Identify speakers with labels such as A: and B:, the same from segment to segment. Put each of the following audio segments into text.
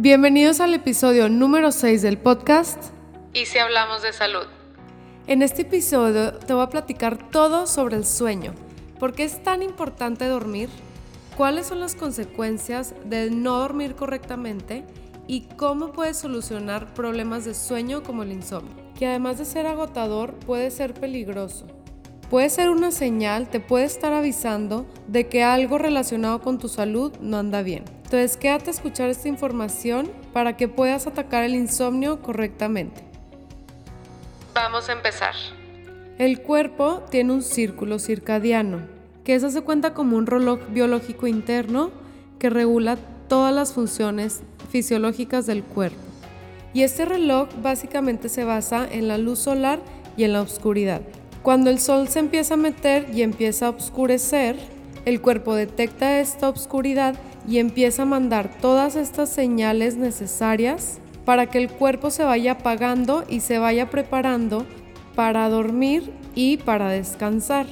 A: Bienvenidos al episodio número 6 del podcast
B: ¿Y si hablamos de salud?
A: En este episodio te voy a platicar todo sobre el sueño. ¿Por qué es tan importante dormir? ¿Cuáles son las consecuencias de no dormir correctamente? ¿Y cómo puedes solucionar problemas de sueño como el insomnio? Que además de ser agotador, puede ser peligroso. Puede ser una señal, te puede estar avisando de que algo relacionado con tu salud no anda bien. Entonces quédate a escuchar esta información para que puedas atacar el insomnio correctamente.
B: Vamos a empezar.
A: El cuerpo tiene un círculo circadiano, que eso se cuenta como un reloj biológico interno que regula todas las funciones fisiológicas del cuerpo. Y este reloj básicamente se basa en la luz solar y en la oscuridad. Cuando el sol se empieza a meter y empieza a oscurecer, el cuerpo detecta esta oscuridad y empieza a mandar todas estas señales necesarias para que el cuerpo se vaya apagando y se vaya preparando para dormir y para descansar.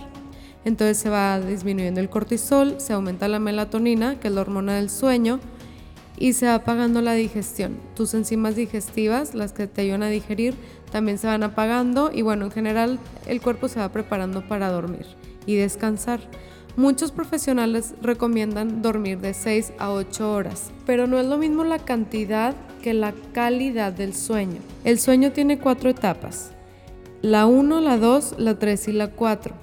A: Entonces se va disminuyendo el cortisol, se aumenta la melatonina, que es la hormona del sueño, y se va apagando la digestión. Tus enzimas digestivas, las que te ayudan a digerir, también se van apagando y bueno, en general el cuerpo se va preparando para dormir y descansar. Muchos profesionales recomiendan dormir de 6 a 8 horas, pero no es lo mismo la cantidad que la calidad del sueño. El sueño tiene cuatro etapas. La 1, la 2, la 3 y la 4.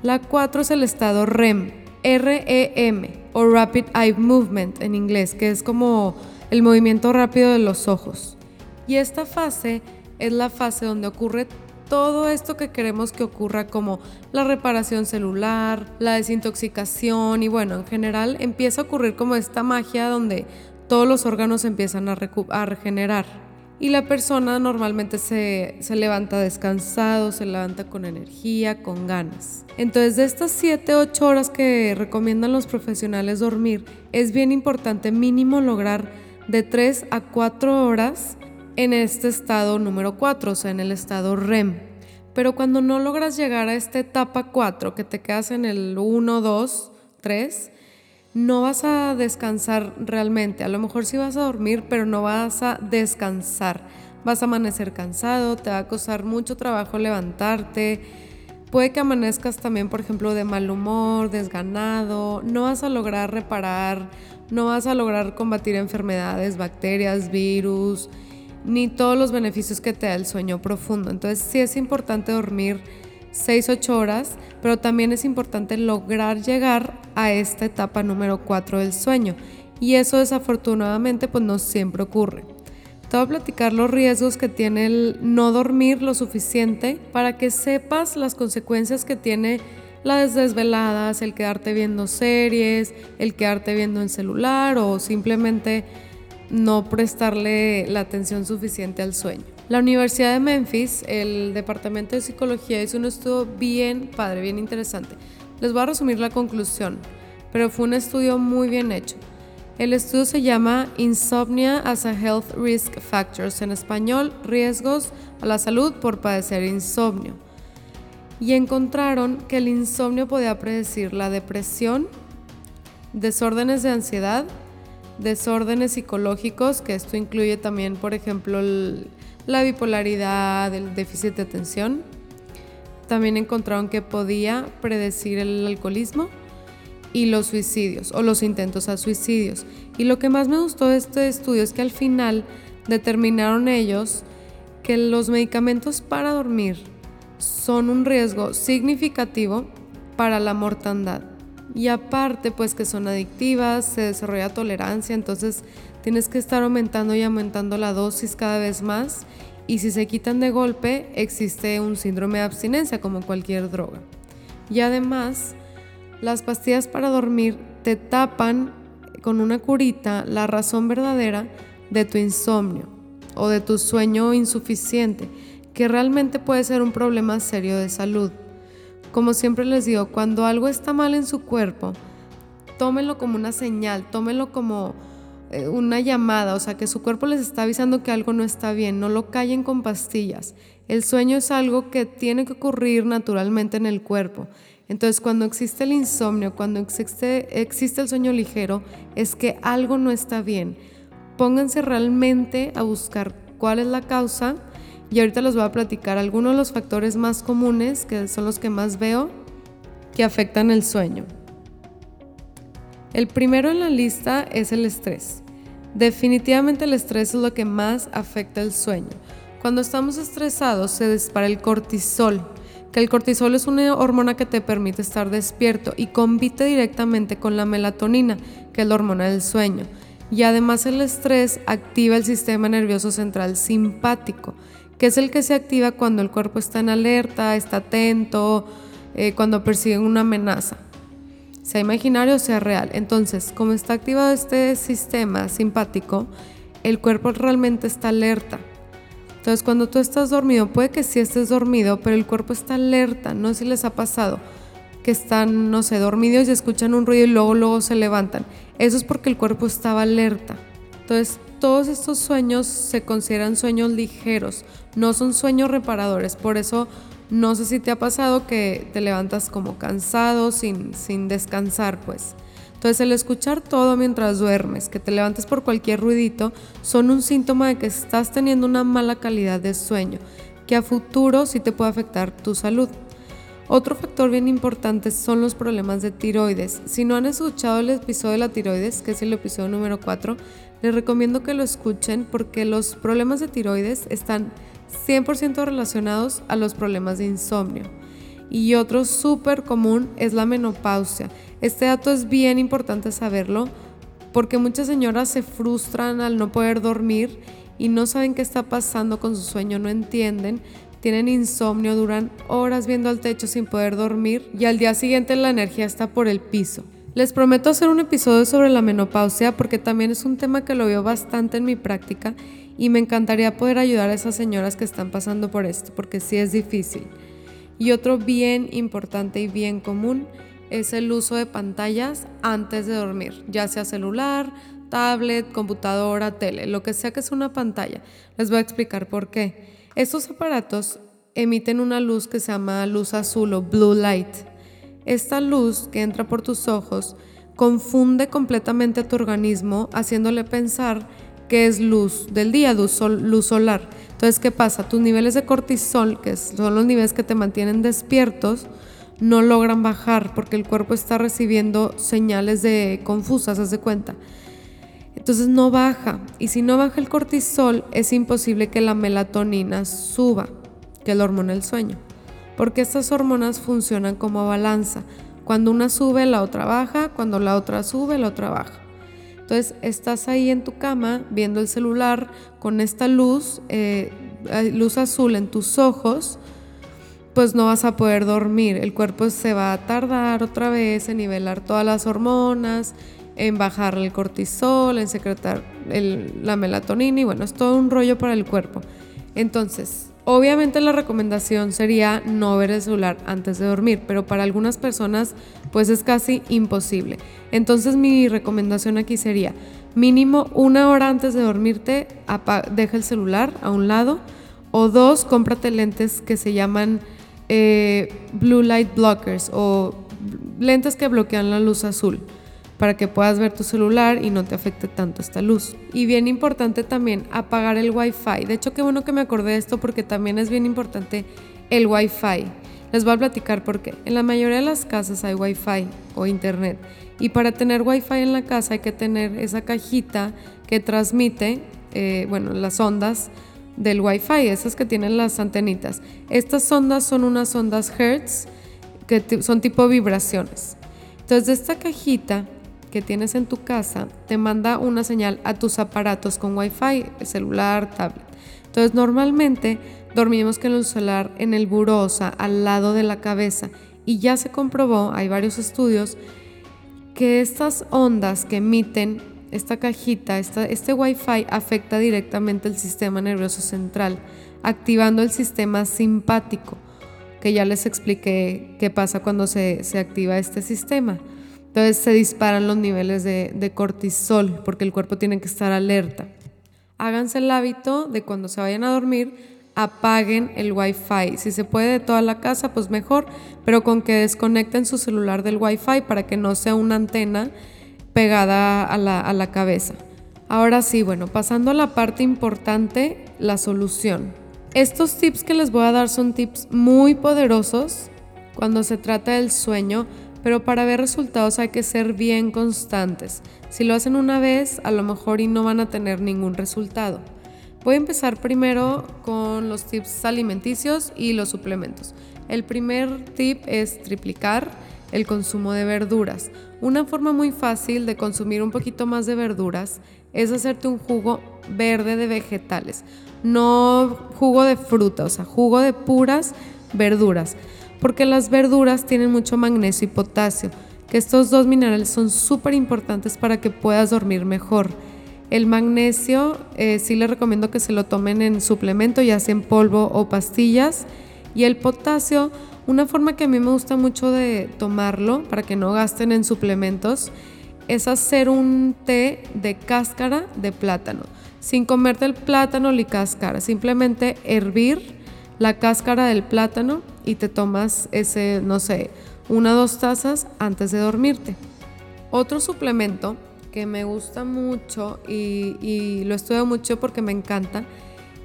A: La 4 es el estado REM, REM o Rapid Eye Movement en inglés, que es como el movimiento rápido de los ojos. Y esta fase es la fase donde ocurre todo esto que queremos que ocurra como la reparación celular, la desintoxicación y bueno, en general empieza a ocurrir como esta magia donde todos los órganos empiezan a, regenerar y la persona normalmente se, se, levanta descansado, se levanta con energía, con ganas. Entonces de estas 7, 8 horas que recomiendan los profesionales dormir, es bien importante mínimo lograr de 3 a 4 horas en este estado número 4, o sea, en el estado REM. Pero cuando no logras llegar a esta etapa 4, que te quedas en el 1, 2, 3, no vas a descansar realmente. A lo mejor sí vas a dormir, pero no vas a descansar. Vas a amanecer cansado, te va a costar mucho trabajo levantarte. Puede que amanezcas también, por ejemplo, de mal humor, desganado. No vas a lograr reparar, no vas a lograr combatir enfermedades, bacterias, virus, ni todos los beneficios que te da el sueño profundo. Entonces sí es importante dormir 6, 8 horas, pero también es importante lograr llegar a esta etapa número 4 del sueño. Y eso desafortunadamente pues no siempre ocurre. Te voy a platicar los riesgos que tiene el no dormir lo suficiente para que sepas las consecuencias que tiene las desveladas, el quedarte viendo series, el quedarte viendo en celular o simplemente no prestarle la atención suficiente al sueño. La Universidad de Memphis, el Departamento de Psicología, hizo un estudio bien padre, bien interesante. Les voy a resumir la conclusión, pero fue un estudio muy bien hecho. El estudio se llama Insomnia as a Health Risk Factors, en español, riesgos a la salud por padecer insomnio. Y encontraron que el insomnio podía predecir la depresión, desórdenes de ansiedad, desórdenes psicológicos, que esto incluye también, por ejemplo, la bipolaridad, el déficit de atención. También encontraron que podía predecir el alcoholismo y los suicidios o los intentos a suicidios. Y lo que más me gustó de este estudio es que al final determinaron ellos que los medicamentos para dormir son un riesgo significativo para la mortandad. Y aparte, pues que son adictivas, se desarrolla tolerancia, entonces tienes que estar aumentando y aumentando la dosis cada vez más y si se quitan de golpe existe un síndrome de abstinencia como cualquier droga. Y además, las pastillas para dormir te tapan con una curita la razón verdadera de tu insomnio o de tu sueño insuficiente, que realmente puede ser un problema serio de salud. Como siempre les digo, cuando algo está mal en su cuerpo, tómenlo como una señal, tómenlo como eh, una llamada, o sea, que su cuerpo les está avisando que algo no está bien, no lo callen con pastillas. El sueño es algo que tiene que ocurrir naturalmente en el cuerpo. Entonces, cuando existe el insomnio, cuando existe, existe el sueño ligero, es que algo no está bien. pónganse realmente a buscar cuál es la causa y ahorita les voy a platicar algunos de los factores más comunes, que son los que más veo, que afectan el sueño. El primero en la lista es el estrés. Definitivamente el estrés es lo que más afecta el sueño. Cuando estamos estresados se dispara el cortisol, que el cortisol es una hormona que te permite estar despierto y compite directamente con la melatonina, que es la hormona del sueño. Y además el estrés activa el sistema nervioso central simpático, que es el que se activa cuando el cuerpo está en alerta, está atento, eh, cuando persiguen una amenaza, sea imaginario o sea real. Entonces, como está activado este sistema simpático, el cuerpo realmente está alerta. Entonces, cuando tú estás dormido, puede que sí estés dormido, pero el cuerpo está alerta. No sé si les ha pasado que están, no sé, dormidos y escuchan un ruido y luego, luego se levantan. Eso es porque el cuerpo estaba alerta. Entonces, todos estos sueños se consideran sueños ligeros, no son sueños reparadores. Por eso, no sé si te ha pasado que te levantas como cansado, sin, sin descansar, pues. Entonces, el escuchar todo mientras duermes, que te levantes por cualquier ruidito, son un síntoma de que estás teniendo una mala calidad de sueño, que a futuro sí te puede afectar tu salud. Otro factor bien importante son los problemas de tiroides. Si no han escuchado el episodio de la tiroides, que es el episodio número 4, les recomiendo que lo escuchen porque los problemas de tiroides están 100% relacionados a los problemas de insomnio. Y otro súper común es la menopausia. Este dato es bien importante saberlo porque muchas señoras se frustran al no poder dormir y no saben qué está pasando con su sueño, no entienden tienen insomnio, duran horas viendo al techo sin poder dormir y al día siguiente la energía está por el piso. Les prometo hacer un episodio sobre la menopausia porque también es un tema que lo veo bastante en mi práctica y me encantaría poder ayudar a esas señoras que están pasando por esto porque sí es difícil. Y otro bien importante y bien común es el uso de pantallas antes de dormir, ya sea celular, tablet, computadora, tele, lo que sea que es una pantalla. Les voy a explicar por qué. Estos aparatos emiten una luz que se llama luz azul o blue light. Esta luz que entra por tus ojos confunde completamente a tu organismo haciéndole pensar que es luz del día, luz, solar. Entonces, ¿qué pasa? Tus niveles de cortisol, que son los niveles que te mantienen despiertos, no logran bajar porque el cuerpo está recibiendo señales de confusas, haz de cuenta. Entonces no baja. Y si no baja el cortisol, es imposible que la melatonina suba, que es la hormona del sueño. Porque estas hormonas funcionan como balanza. Cuando una sube, la otra baja. Cuando la otra sube, la otra baja. Entonces estás ahí en tu cama viendo el celular con esta luz, eh, luz azul en tus ojos, pues no vas a poder dormir. El cuerpo se va a tardar otra vez en nivelar todas las hormonas, en bajar el cortisol, en secretar la melatonina y bueno, es todo un rollo para el cuerpo. Entonces, obviamente la recomendación sería no ver el celular antes de dormir, pero para algunas personas pues es casi imposible. Entonces mi recomendación aquí sería mínimo una hora antes de dormirte, deja el celular a un lado o dos, cómprate lentes que se llaman eh, blue light blockers o lentes que bloquean la luz azul para que puedas ver tu celular y no te afecte tanto esta luz. Y bien importante también apagar el Wi-Fi. De hecho, qué bueno que me acordé de esto porque también es bien importante el Wi-Fi. Les voy a platicar por qué. En la mayoría de las casas hay Wi-Fi o Internet. Y para tener Wi-Fi en la casa hay que tener esa cajita que transmite, eh, bueno, las ondas del Wi-Fi, esas que tienen las antenitas. Estas ondas son unas ondas Hertz que son tipo vibraciones. Entonces, de esta cajita que tienes en tu casa te manda una señal a tus aparatos con Wi-Fi, celular, tablet. Entonces normalmente dormimos con el celular en el burosa, al lado de la cabeza, y ya se comprobó, hay varios estudios, que estas ondas que emiten esta cajita, esta, este Wi-Fi afecta directamente el sistema nervioso central, activando el sistema simpático, que ya les expliqué qué pasa cuando se, se activa este sistema. Entonces se disparan los niveles de, cortisol porque el cuerpo tiene que estar alerta. Háganse el hábito de cuando se vayan a dormir, apaguen el Wi-Fi. Si se puede de toda la casa, pues mejor, pero con que desconecten su celular del Wi-Fi para que no sea una antena pegada a la, a la cabeza. Ahora sí, bueno, pasando a la parte importante, la solución. Estos tips que les voy a dar son tips muy poderosos cuando se trata del sueño, pero para ver resultados hay que ser bien constantes. Si lo hacen una vez, a lo mejor y no van a tener ningún resultado. Voy a empezar primero con los tips alimenticios y los suplementos. El primer tip es triplicar el consumo de verduras. Una forma muy fácil de consumir un poquito más de verduras es hacerte un jugo verde de vegetales, no jugo de fruta, o sea, jugo de puras verduras, porque las verduras tienen mucho magnesio y potasio, que estos dos minerales son súper importantes para que puedas dormir mejor. El magnesio eh, sí les recomiendo que se lo tomen en suplemento, ya sea en polvo o pastillas. Y el potasio, una forma que a mí me gusta mucho de tomarlo para que no gasten en suplementos, es hacer un té de cáscara de plátano, sin comerte el plátano ni cáscara, simplemente hervir la cáscara del plátano y te tomas ese, no sé, una o dos tazas antes de dormirte. Otro suplemento que me gusta mucho y, lo estudio mucho porque me encanta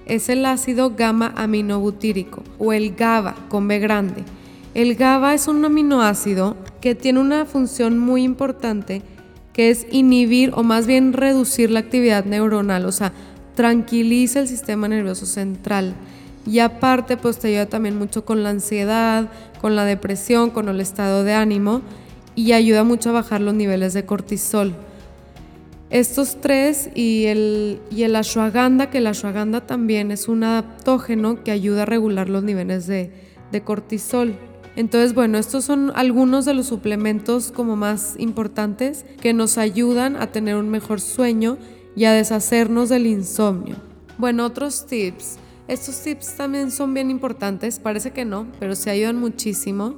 A: es el ácido gamma aminobutírico o el GABA con B grande. El GABA es un aminoácido que tiene una función muy importante que es inhibir o más bien reducir la actividad neuronal, o sea, tranquiliza el sistema nervioso central. Y aparte, pues te ayuda también mucho con la ansiedad, con la depresión, con el estado de ánimo y ayuda mucho a bajar los niveles de cortisol. Estos tres y el, y el ashwagandha, que el ashwagandha también es un adaptógeno que ayuda a regular los niveles de, de cortisol. Entonces, bueno, estos son algunos de los suplementos como más importantes que nos ayudan a tener un mejor sueño y a deshacernos del insomnio. Bueno, otros tips. Estos tips también son bien importantes, parece que no, pero se ayudan muchísimo.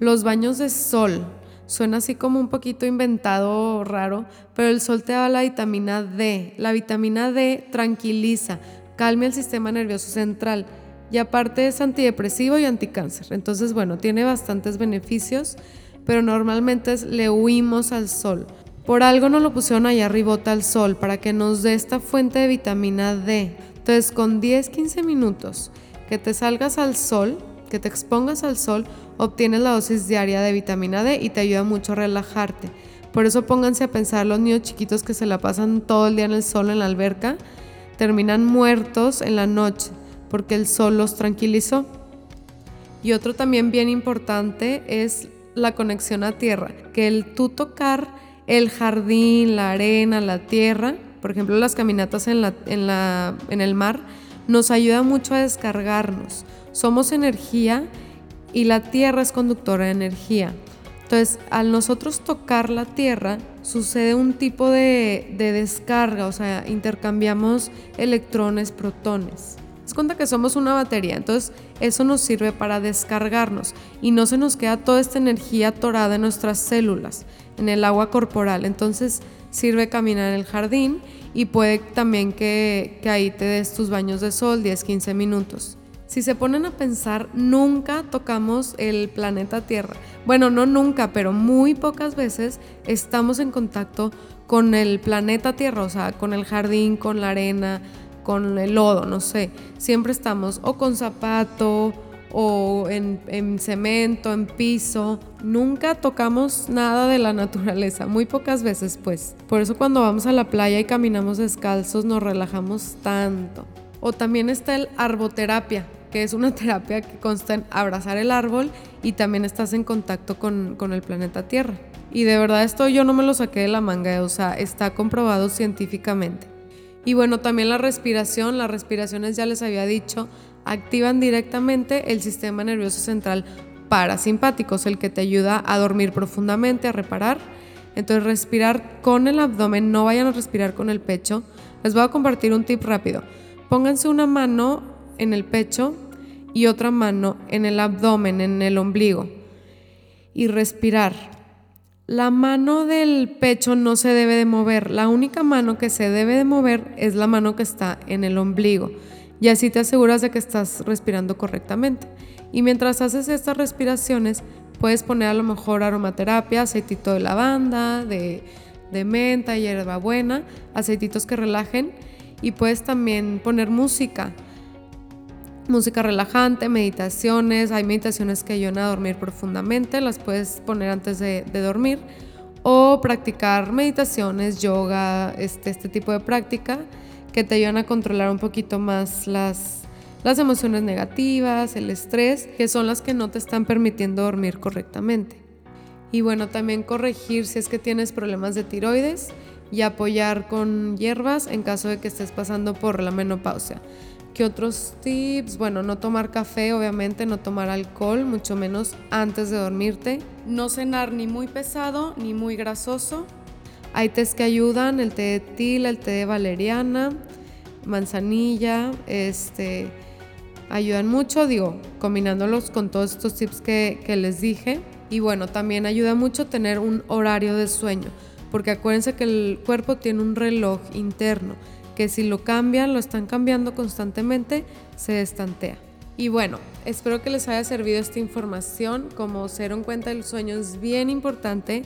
A: Los baños de sol. Suena así como un poquito inventado raro, pero el sol te da la vitamina D. La vitamina D tranquiliza, calma el sistema nervioso central y aparte es antidepresivo y anticáncer. Entonces, bueno, tiene bastantes beneficios, pero normalmente le huimos al sol. Por algo nos lo pusieron allá arribota al sol, para que nos dé esta fuente de vitamina D. Entonces, con 10-15 minutos que te salgas al sol, que te expongas al sol, obtienes la dosis diaria de vitamina D y te ayuda mucho a relajarte. Por eso pónganse a pensar los niños chiquitos que se la pasan todo el día en el sol en la alberca, terminan muertos en la noche porque el sol los tranquilizó. Y otro también bien importante es la conexión a tierra, que el tú tocar el jardín, la arena, la tierra, por ejemplo las caminatas en, la, en, la, en el mar, nos ayuda mucho a descargarnos. Somos energía y la tierra es conductora de energía. Entonces, al nosotros tocar la tierra, sucede un tipo de, de descarga, o sea, intercambiamos electrones, protones. Es cuenta que somos una batería, entonces eso nos sirve para descargarnos y no se nos queda toda esta energía atorada en nuestras células, en el agua corporal. Entonces sirve caminar en el jardín y puede también que, que ahí te des tus baños de sol 10-15 minutos. Si se ponen a pensar, nunca tocamos el planeta Tierra. Bueno, no nunca, pero muy pocas veces estamos en contacto con el planeta Tierra, o sea, con el jardín, con la arena, con el lodo, no sé. Siempre estamos o con zapato o en, cemento, en piso. Nunca tocamos nada de la naturaleza, muy pocas veces pues. Por eso cuando vamos a la playa y caminamos descalzos nos relajamos tanto. O también está el arboterapia, que es una terapia que consta en abrazar el árbol y también estás en contacto con, con el planeta Tierra. Y de verdad esto yo no me lo saqué de la manga, o sea, está comprobado científicamente. Y bueno, también la respiración, las respiraciones ya les había dicho, activan directamente el sistema nervioso central parasimpático, es el que te ayuda a dormir profundamente, a reparar. Entonces respirar con el abdomen, no vayan a respirar con el pecho. Les voy a compartir un tip rápido. Pónganse una mano en el pecho y otra mano en el abdomen, en el ombligo. Y respirar. La mano del pecho no se debe de mover, la única mano que se debe de mover es la mano que está en el ombligo y así te aseguras de que estás respirando correctamente. Y mientras haces estas respiraciones, puedes poner a lo mejor aromaterapia, aceitito de lavanda, de, de menta, hierbabuena, aceititos que relajen y puedes también poner música. Música relajante, meditaciones, hay meditaciones que ayudan a dormir profundamente, las puedes poner antes de, dormir o practicar meditaciones, yoga, este, este tipo de práctica que te ayudan a controlar un poquito más las, las emociones negativas, el estrés, que son las que no te están permitiendo dormir correctamente. Y bueno, también corregir si es que tienes problemas de tiroides y apoyar con hierbas en caso de que estés pasando por la menopausia. ¿Qué otros tips? Bueno, no tomar café, obviamente, no tomar alcohol, mucho menos antes de dormirte. No cenar ni muy pesado ni muy grasoso. Hay tés que ayudan, el té de tila, el té de valeriana, manzanilla, este, ayudan mucho, digo, combinándolos con todos estos tips que, que les dije. Y bueno, también ayuda mucho tener un horario de sueño porque acuérdense que el cuerpo tiene un reloj interno, que si lo cambian, lo están cambiando constantemente, se estantea. Y bueno, espero que les haya servido esta información. Como se dieron cuenta, el sueño es bien importante.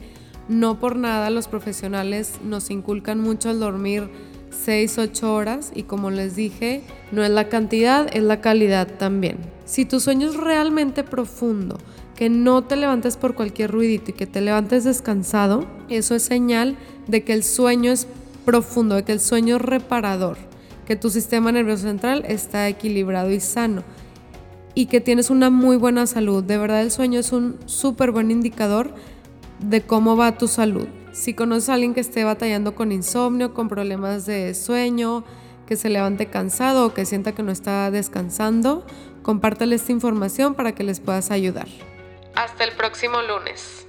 A: No por nada los profesionales nos inculcan mucho el dormir 6, 8 horas y como les dije, no es la cantidad, es la calidad también. Si tu sueño es realmente profundo, que no te levantes por cualquier ruidito y que te levantes descansado, eso es señal de que el sueño es profundo, de que el sueño es reparador, que tu sistema nervioso central está equilibrado y sano y que tienes una muy buena salud. De verdad el sueño es un súper buen indicador de cómo va tu salud. Si conoces a alguien que esté batallando con insomnio, con problemas de sueño, que se levante cansado o que sienta que no está descansando, compártale esta información para que les puedas ayudar.
B: Hasta el próximo lunes.